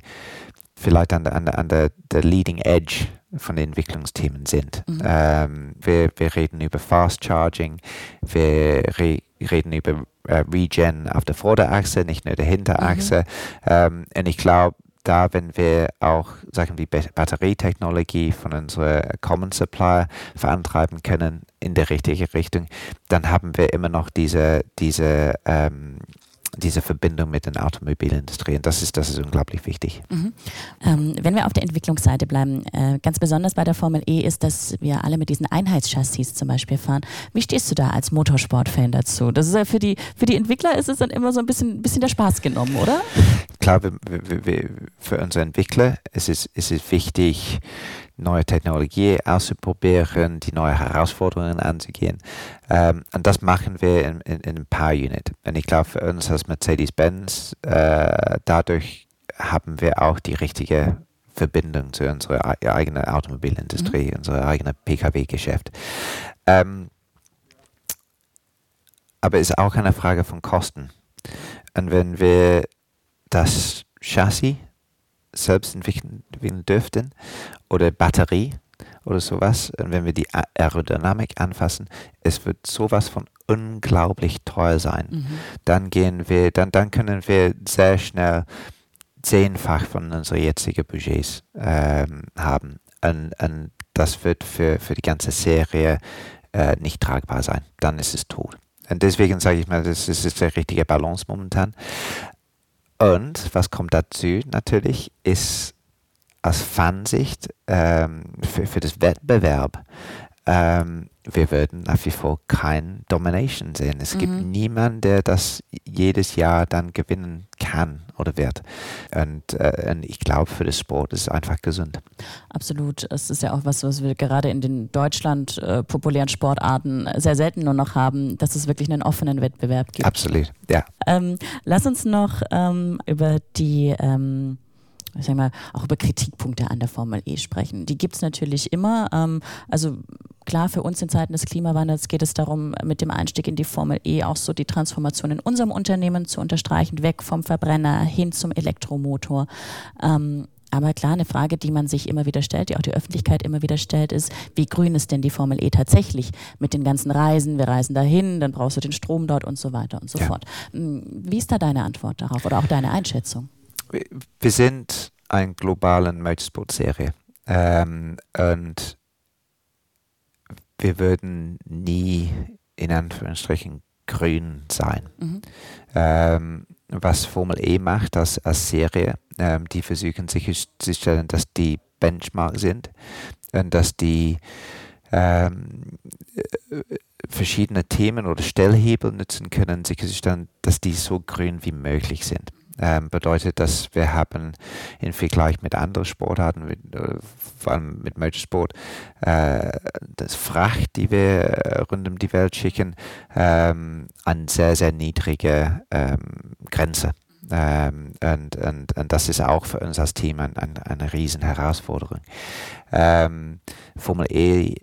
vielleicht an der, an der, an der, der Leading Edge von den Entwicklungsthemen sind. Mhm. Ähm, wir, wir reden über Fast Charging, wir re reden über äh, Regen auf der Vorderachse, nicht nur der Hinterachse. Mhm. Ähm, und ich glaube, da, wenn wir auch sagen die Batterietechnologie von unserer Common Supplier verantreiben können in die richtige Richtung, dann haben wir immer noch diese, diese ähm, diese Verbindung mit der Automobilindustrie. Und das ist, das ist unglaublich wichtig. Mhm. Ähm, wenn wir auf der Entwicklungsseite bleiben, äh, ganz besonders bei der Formel E ist, dass wir alle mit diesen Einheitschassis zum Beispiel fahren. Wie stehst du da als Motorsportfan dazu? Das ist ja für die, für die Entwickler ist es dann immer so ein bisschen, bisschen der Spaß genommen, oder? Klar, für unsere Entwickler ist es, ist es wichtig, neue Technologie auszuprobieren, die neue Herausforderungen anzugehen. Ähm, und das machen wir in, in, in Power Unit. Und ich glaube, für uns als Mercedes-Benz, äh, dadurch haben wir auch die richtige Verbindung zu unserer eigenen Automobilindustrie, mhm. unser eigenes Pkw-Geschäft. Ähm, aber es ist auch eine Frage von Kosten. Und wenn wir das Chassis selbst entwickeln dürften oder Batterie oder sowas, und wenn wir die Aerodynamik anfassen, es wird sowas von unglaublich teuer sein. Mhm. Dann gehen wir, dann, dann können wir sehr schnell zehnfach von unseren jetzigen Budgets ähm, haben. Und, und, das wird für, für die ganze Serie äh, nicht tragbar sein. Dann ist es tot. Und deswegen sage ich mal, das ist, das ist der richtige Balance momentan. Und was kommt dazu natürlich, ist aus Fansicht ähm, für, für das Wettbewerb ähm, wir würden nach wie vor kein Domination sehen. Es mhm. gibt niemanden, der das jedes Jahr dann gewinnen kann oder wird. Und, äh, und ich glaube, für den Sport ist es einfach gesund. Absolut. Es ist ja auch was, was wir gerade in den Deutschland äh, populären Sportarten sehr selten nur noch haben, dass es wirklich einen offenen Wettbewerb gibt. Absolut, ja. Ähm, lass uns noch ähm, über die ähm, ich sag mal, auch über Kritikpunkte an der Formel E sprechen. Die gibt es natürlich immer. Ähm, also klar, für uns in Zeiten des Klimawandels geht es darum, mit dem Einstieg in die Formel E auch so die Transformation in unserem Unternehmen zu unterstreichen, weg vom Verbrenner hin zum Elektromotor. Ähm, aber klar, eine Frage, die man sich immer wieder stellt, die auch die Öffentlichkeit immer wieder stellt, ist, wie grün ist denn die Formel E tatsächlich mit den ganzen Reisen? Wir reisen dahin, dann brauchst du den Strom dort und so weiter und so ja. fort. Hm, wie ist da deine Antwort darauf oder auch deine Einschätzung? Wir sind eine globale Motorsport-Serie ähm, und wir würden nie in Anführungsstrichen grün sein. Mhm. Ähm, was Formel E macht als, als Serie, ähm, die versuchen sicherzustellen, dass die Benchmark sind und dass die ähm, äh, verschiedene Themen oder Stellhebel nutzen können, sicherzustellen, dass die so grün wie möglich sind ähm, bedeutet, dass wir haben im Vergleich mit anderen Sportarten, mit, äh, vor allem mit Motorsport, äh, das Fracht, die wir rund um die Welt schicken, ähm, an sehr, sehr niedrige ähm, Grenze. Ähm, und, und, und das ist auch für uns als Team ein, ein, eine riesen Herausforderung. Ähm, Formel E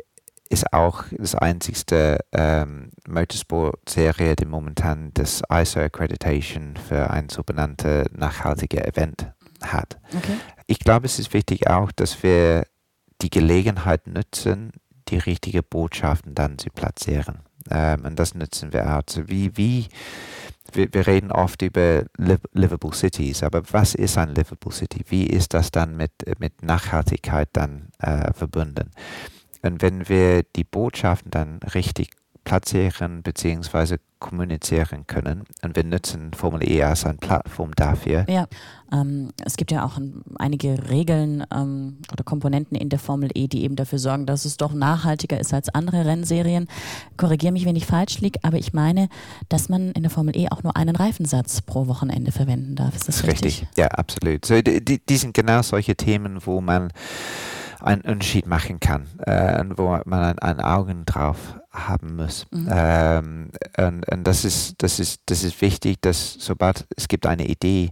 ist auch das einzigste ähm, Motorsport-Serie, die momentan das ISO Accreditation für ein so benanntes nachhaltiges Event hat. Okay. Ich glaube, es ist wichtig auch, dass wir die Gelegenheit nutzen, die richtigen Botschaften dann zu platzieren. Ähm, und das nutzen wir auch. Also wie, wie, wir, wir reden oft über Livable Cities, aber was ist ein Livable City? Wie ist das dann mit, mit Nachhaltigkeit dann äh, verbunden? Und wenn wir die Botschaften dann richtig platzieren bzw. kommunizieren können. Und wir nutzen Formel E als eine Plattform dafür. Ja, ähm, es gibt ja auch ein, einige Regeln ähm, oder Komponenten in der Formel E, die eben dafür sorgen, dass es doch nachhaltiger ist als andere Rennserien. Korrigiere mich, wenn ich falsch liege, aber ich meine, dass man in der Formel E auch nur einen Reifensatz pro Wochenende verwenden darf. Ist das, das ist richtig? richtig? Ja, absolut. So, die, die sind genau solche Themen, wo man einen Unterschied machen kann äh, und wo man ein, ein, Augen drauf haben muss. Mhm. Ähm, und, und das ist, das ist, das ist wichtig, dass sobald es gibt eine Idee,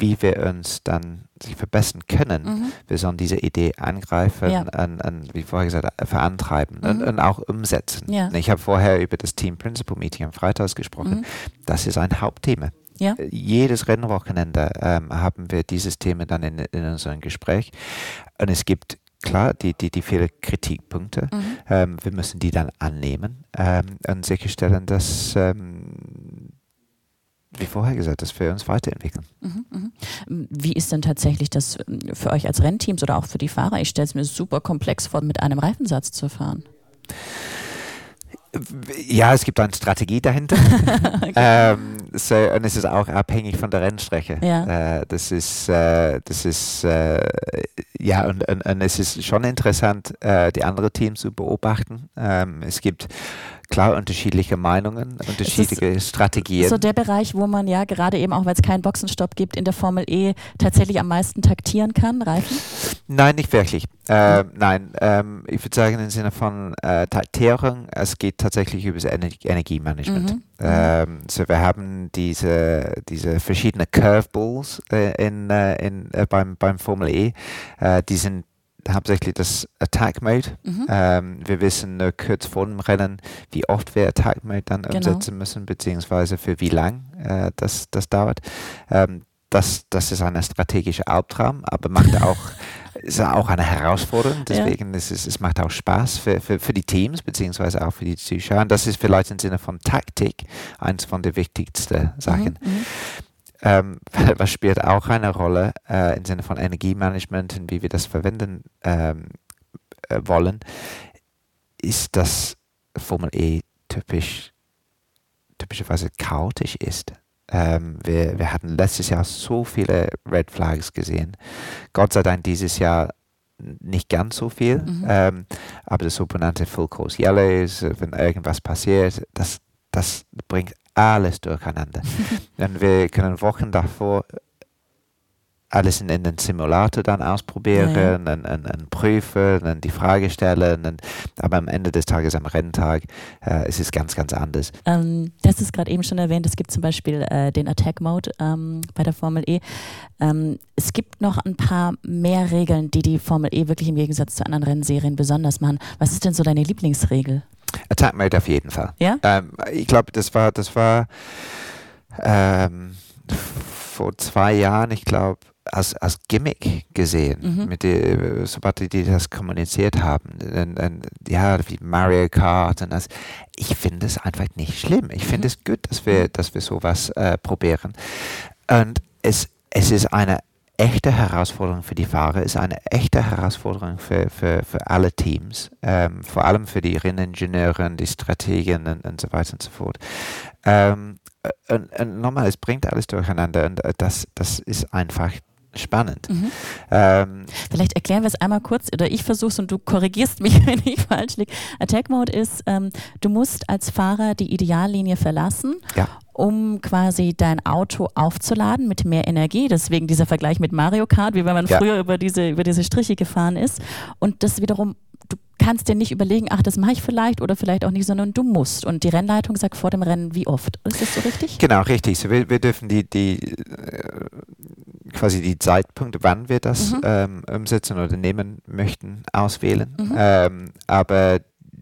wie wir uns dann sich verbessern können, mhm. wir sollen diese Idee angreifen ja. und, und, wie vorher gesagt, verantreiben mhm. und, und, auch umsetzen. Ja. Ich habe vorher über das Team Principal Meeting am Freitag gesprochen. Mhm. Das ist ein Hauptthema. Ja. Jedes Rennwochenende ähm, haben wir dieses Thema dann in, in unserem Gespräch. Und es gibt klar, die, die, die vielen Kritikpunkte. Mhm. Ähm, wir müssen die dann annehmen ähm, und sicherstellen, dass, ähm, wie vorher gesagt, dass wir uns weiterentwickeln. Mhm, mhm. Wie ist denn tatsächlich das ähm, für euch als Rennteams oder auch für die Fahrer? Ich stelle es mir super komplex vor, mit einem Reifensatz zu fahren. Ja, es gibt eine Strategie dahinter. <laughs> okay. ähm, so, und es ist auch abhängig von der Rennstrecke. Ja. Äh, das ist, äh, das ist äh, ja, und, und, und, es ist schon interessant, äh, die anderen Teams zu beobachten. Ähm, es gibt klar unterschiedliche Meinungen, unterschiedliche Strategien. So der Bereich, wo man ja gerade eben auch, weil es keinen Boxenstopp gibt, in der Formel E tatsächlich am meisten taktieren kann, Reifen? Nein, nicht wirklich. Äh, nein, ähm, ich würde sagen im Sinne von äh, Taktierung, es geht tatsächlich über das Ener Energiemanagement. Mhm. Ähm, so wir haben diese, diese verschiedenen Curveballs äh, in, äh, in, äh, beim, beim Formel E, äh, die sind hauptsächlich das Attack Mode. Mhm. Ähm, wir wissen nur kurz vor dem Rennen, wie oft wir Attack Mode dann genau. umsetzen müssen, beziehungsweise für wie lang äh, das, das dauert. Ähm, das, das ist ein strategischer Albtraum, aber macht <laughs> auch, ist auch eine Herausforderung. Deswegen ja. ist es, es macht auch Spaß für, für, für die Teams, beziehungsweise auch für die Zuschauer. Und das ist vielleicht im Sinne von Taktik eins von den wichtigsten Sachen. Mhm. mhm. Ähm, <laughs> was spielt auch eine Rolle äh, im Sinne von Energiemanagement und wie wir das verwenden ähm, äh, wollen, ist, dass Formel E typisch, typischerweise chaotisch ist. Ähm, wir, wir hatten letztes Jahr so viele Red Flags gesehen. Gott sei Dank dieses Jahr nicht ganz so viel, mhm. ähm, aber das sogenannte Full Course Yellows, wenn irgendwas passiert, das, das bringt alles durcheinander. <laughs> und wir können Wochen davor alles in, in den Simulator dann ausprobieren ja. Und, und, und, prüfen und die Frage stellen. Und, aber am Ende des Tages, am Renntag, äh, ist es ganz, ganz anders. Ähm, das ist gerade eben schon erwähnt, es gibt zum Beispiel äh, den Attack Mode ähm, bei der Formel E. Ähm, es gibt noch ein paar mehr Regeln, die die Formel E wirklich im Gegensatz zu anderen Rennserien besonders machen. Was ist denn so deine Lieblingsregel? Attack Mode auf jeden Fall. Ja? Ähm, ich glaube, das war, das war ähm, vor zwei Jahren, ich glaube, als, als Gimmick gesehen, mhm. mit die, sobald die, das kommuniziert haben. Und, und, ja, wie Mario Kart und das. Ich finde es einfach nicht schlimm. Ich finde mhm. es gut, dass wir, dass wir sowas äh, probieren. Und es, es ist eine echte Herausforderung für die Fahrer, ist eine echte Herausforderung für, für, für alle Teams, ähm, vor allem für die Renningenieure, die Strategen und, und, so weiter und so fort. Ähm, und, und nochmal, es bringt alles durcheinander und äh, das, das ist einfach spannend. Mhm. Ähm, Vielleicht erklären wir es einmal kurz oder ich versuche es und du korrigierst mich, <laughs> wenn ich falsch liege. Attack Mode ist, ähm, du musst als Fahrer die Ideallinie verlassen. Ja. um quasi dein Auto aufzuladen mit mehr Energie. Deswegen dieser Vergleich mit Mario Kart, wie wenn man ja. früher über diese, über diese Striche gefahren ist. Und das wiederum du kannst dir nicht überlegen, ach, das mache ich vielleicht oder vielleicht auch nicht, sondern du musst. Und die Rennleitung sagt vor dem Rennen, wie oft. Ist das so richtig? Genau, richtig. So, wir, wir dürfen die, die äh, quasi die Zeitpunkte, wann wir das mhm. ähm, umsetzen oder nehmen möchten, auswählen. Mhm. Ähm, aber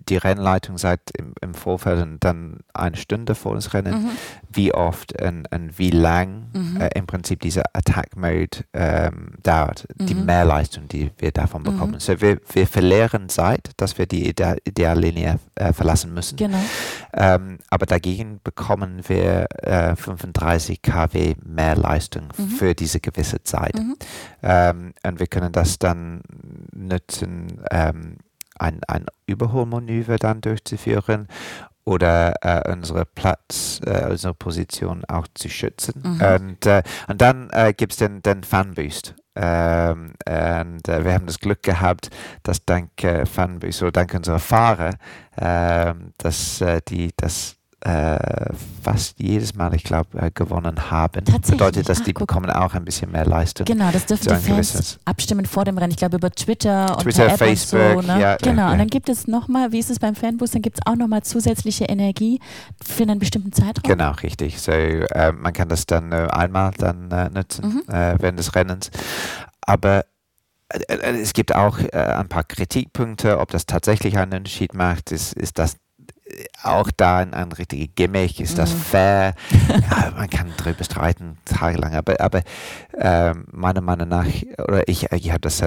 die Rennleitung sagt im, im Vorfeld dann eine Stunde vor das Rennen, mhm. wie oft und, und wie lang mhm. äh, im Prinzip dieser Attack-Mode ähm, dauert, mhm. die Mehrleistung, die wir davon mhm. bekommen. So wir, wir verlieren Zeit, dass wir die Ideallinie äh, verlassen müssen. Genau. Ähm, aber dagegen bekommen wir äh, 35 kW Mehrleistung mhm. für diese gewisse Zeit. Mhm. Ähm, und wir können das dann nutzen, ähm, ein, ein Überholmanöver dann durchzuführen oder äh, unsere Platz, äh, unsere Position auch zu schützen. Mhm. Und, äh, und dann äh, gibt es den, den Fanboost. Ähm, und äh, wir haben das Glück gehabt, dass dank äh, Fanboost oder dank unserer Fahrer, ähm, dass die das äh, fast jedes Mal, ich glaube, äh, gewonnen haben. Bedeutet, dass Ach, die guck. bekommen auch ein bisschen mehr Leistung. Genau, das dürfen die Fans abstimmen vor dem Rennen. Ich glaube über Twitter, Twitter und Facebook. Und so, ne? ja, genau, ja. und dann gibt es nochmal, wie ist es beim Fanbus, dann gibt es auch nochmal zusätzliche Energie für einen bestimmten Zeitraum. Genau, richtig. So, äh, man kann das dann äh, einmal dann äh, nutzen mhm. Äh, während des Rennens. Aber es gibt auch ein paar Kritikpunkte, ob das tatsächlich einen Unterschied macht. Ist, ist das auch da ein, ein richtiges Gimmick, ist das mhm. fair? <laughs> ja, man kann darüber streiten, tagelang, aber, aber äh, meiner Meinung nach, oder ich, ich habe das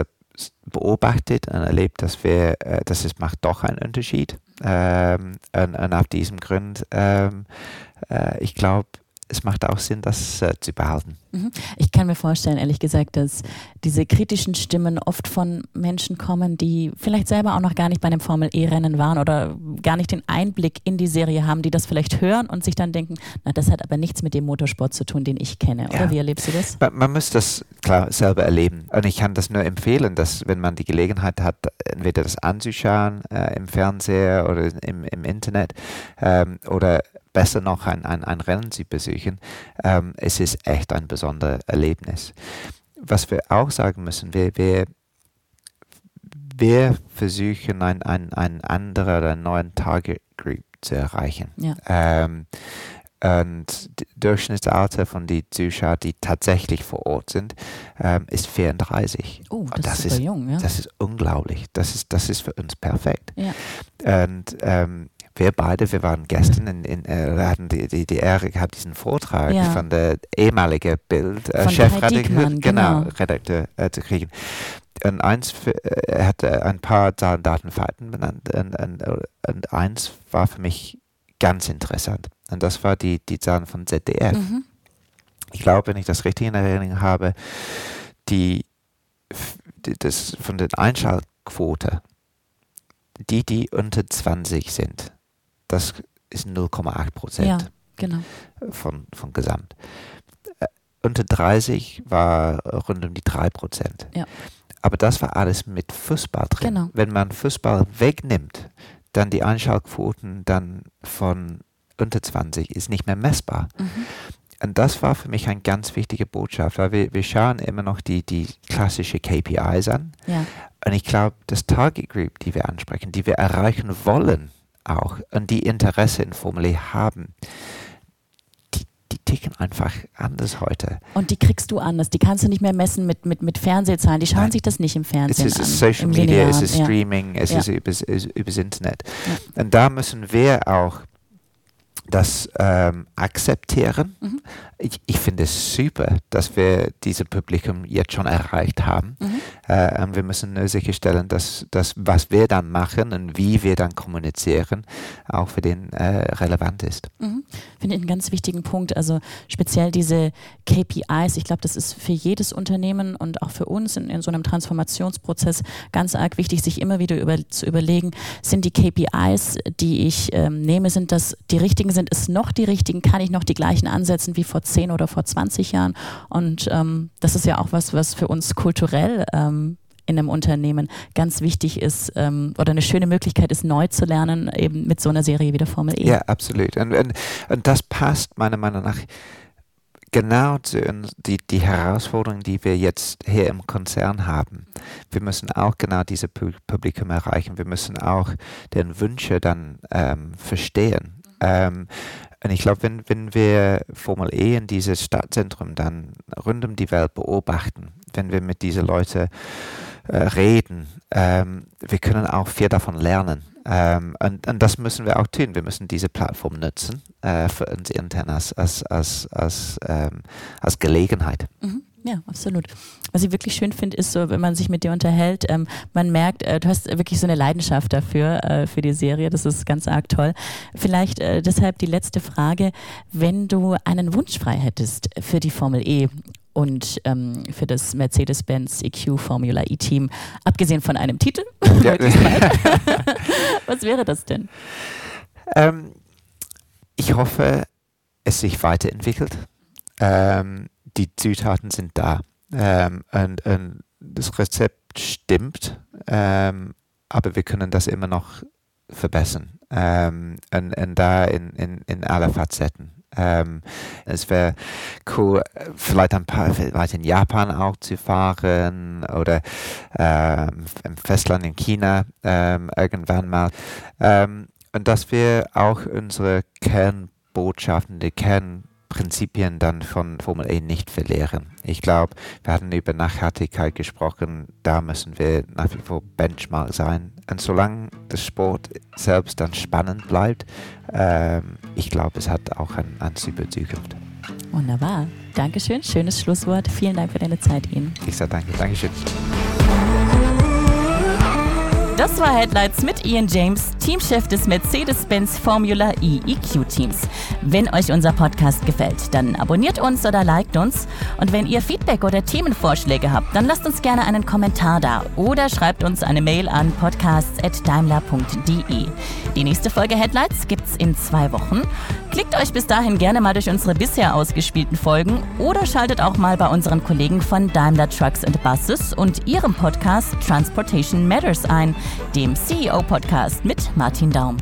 beobachtet und erlebt, dass wir, äh, dass es macht doch einen Unterschied. Ähm, und, und, auf diesem Grund, ähm, äh, ich glaube, es macht auch Sinn, das äh, zu behalten. Mhm. Ich kann mir vorstellen, ehrlich gesagt, dass diese kritischen Stimmen oft von Menschen kommen, die vielleicht selber auch noch gar nicht bei einem Formel-E-Rennen waren oder gar nicht den Einblick in die Serie haben, die das vielleicht hören und sich dann denken, na, das hat aber nichts mit dem Motorsport zu tun, den ich kenne. Oder ja. wie erlebst du das? Man, man, muss das klar selber erleben. Und ich kann das nur empfehlen, dass wenn man die Gelegenheit hat, entweder das anzuschauen äh, im Fernseher oder im, im Internet ähm, oder besser noch ein, ein, ein Rennen zu besuchen. Ähm, es ist echt ein besonderes Erlebnis. Was wir auch sagen müssen, wir, wir, wir versuchen ein, ein, ein anderer oder neuen Target Group zu erreichen. Ja. Ähm, und Durchschnittsalter von den Zuschauern, die tatsächlich vor Ort sind, ähm, ist 34. Oh, das, das ist, jung, ja. Das ist unglaublich. Das ist, das ist für uns perfekt. Ja. Und ähm, wir beide, wir waren gestern in, in äh, hatten die, die, die Ehre gehabt, diesen Vortrag ja. von der ehemaligen Bild-Chefredakteur äh, genau, genau. äh, zu kriegen. Und eins, äh, er hatte ein paar Zahlen, Daten, Fakten benannt und, und, und, eins war für mich ganz interessant. Und das war die, die Zahlen von ZDF. Mhm. Ich glaube, wenn ich das richtig in Erinnerung habe, die, die das von der Einschaltquote, die, die unter 20 sind, das ist 0,8 Prozent ja, genau. von, von Gesamt. Äh, unter 30 war rund um die 3 Prozent. Ja. Aber das war alles mit Fußball drin. Genau. Wenn man Fußball wegnimmt, dann die Einschaltquoten dann von unter 20 ist nicht mehr messbar. Mhm. Und das war für mich eine ganz wichtige Botschaft, weil wir, wir schauen immer noch die, die klassische KPIs an. Ja. Und ich glaube, das Target Group, die wir ansprechen, die wir erreichen wollen, auch und die Interesse in Formel E haben, die, die ticken einfach anders heute. Und die kriegst du anders. Die kannst du nicht mehr messen mit, mit, mit Fernsehzahlen. Die schauen Nein. sich das nicht im Fernsehen es ist an. Social Media, es ist Streaming, ja. es ja. ist übers, übers Internet. Ja. Und da müssen wir auch das ähm, akzeptieren. Mhm. Ich, ich finde es super, dass wir dieses Publikum jetzt schon erreicht haben. Mhm. Äh, wir müssen nur sicherstellen, dass das, was wir dann machen und wie wir dann kommunizieren, auch für den äh, relevant ist. Mhm. Finde ich einen ganz wichtigen Punkt. Also speziell diese KPIs. Ich glaube, das ist für jedes Unternehmen und auch für uns in, in so einem Transformationsprozess ganz arg wichtig, sich immer wieder über, zu überlegen, sind die KPIs, die ich ähm, nehme, sind das die richtigen, sind es noch die richtigen, kann ich noch die gleichen ansetzen wie vor 10 oder vor 20 Jahren? Und ähm, das ist ja auch was, was für uns kulturell ähm, in einem Unternehmen ganz wichtig ist ähm, oder eine schöne Möglichkeit ist, neu zu lernen, eben mit so einer Serie wie der Formel E. Ja, absolut. Und, und, und das passt meiner Meinung nach genau zu uns, die, die Herausforderung, die wir jetzt hier im Konzern haben. Wir müssen auch genau diese Publikum erreichen. Wir müssen auch deren Wünsche dann ähm, verstehen. Ähm, und ich glaube, wenn, wenn wir Formel E in dieses Stadtzentrum dann rund um die Welt beobachten, wenn wir mit diesen Leuten äh, reden, ähm, wir können auch viel davon lernen. Ähm, und, und, das müssen wir auch tun. Wir müssen diese Plattform nutzen äh, für uns intern als, als, als, als, ähm, als Gelegenheit. Mhm. Ja, absolut. Was ich wirklich schön finde, ist so, wenn man sich mit dir unterhält, ähm, man merkt, äh, du hast wirklich so eine Leidenschaft dafür, äh, für die Serie. Das ist ganz arg toll. Vielleicht äh, deshalb die letzte Frage. Wenn du einen Wunsch frei hättest für die Formel E und ähm, für das Mercedes-Benz EQ Formula E-Team, abgesehen von einem Titel, <laughs> ja. <laughs> was wäre das denn? Ähm, ich hoffe, es sich weiterentwickelt. Ähm, die Zutaten sind da. Ähm, und, und, das Rezept stimmt, ähm, aber wir können das immer noch verbessern. Ähm, und, und da in, in, in aller Facetten. Ähm, es wäre cool, vielleicht ein paar, vielleicht in Japan auch zu fahren oder ähm, im Festland in China ähm, irgendwann mal. Und dass wir auch unsere Kernbotschaften, die Kernprinzipien dann von Formel E nicht verlieren. Ich glaube, wir hatten über Nachhaltigkeit gesprochen, da müssen wir nach wie vor Benchmark sein. Und solange der Sport selbst dann spannend bleibt, ähm, ich glaube, es hat auch ein, eine super Zukunft. Wunderbar. Dankeschön. Schönes Schlusswort. Vielen Dank für deine Zeit, Ihnen. Ich sage danke. Dankeschön. Das war Headlights mit Ian James, Teamchef des Mercedes-Benz Formula E EQ Teams. Wenn euch unser Podcast gefällt, dann abonniert uns oder liked uns. Und wenn ihr Feedback oder Themenvorschläge habt, dann lasst uns gerne einen Kommentar da oder schreibt uns eine Mail an podcasts.daimler.de. Die nächste Folge Headlights gibt's in zwei Wochen. Klickt euch bis dahin gerne mal durch unsere bisher ausgespielten Folgen oder schaltet auch mal bei unseren Kollegen von Daimler Trucks and Buses und ihrem Podcast Transportation Matters ein, dem CEO-Podcast mit Martin Daum.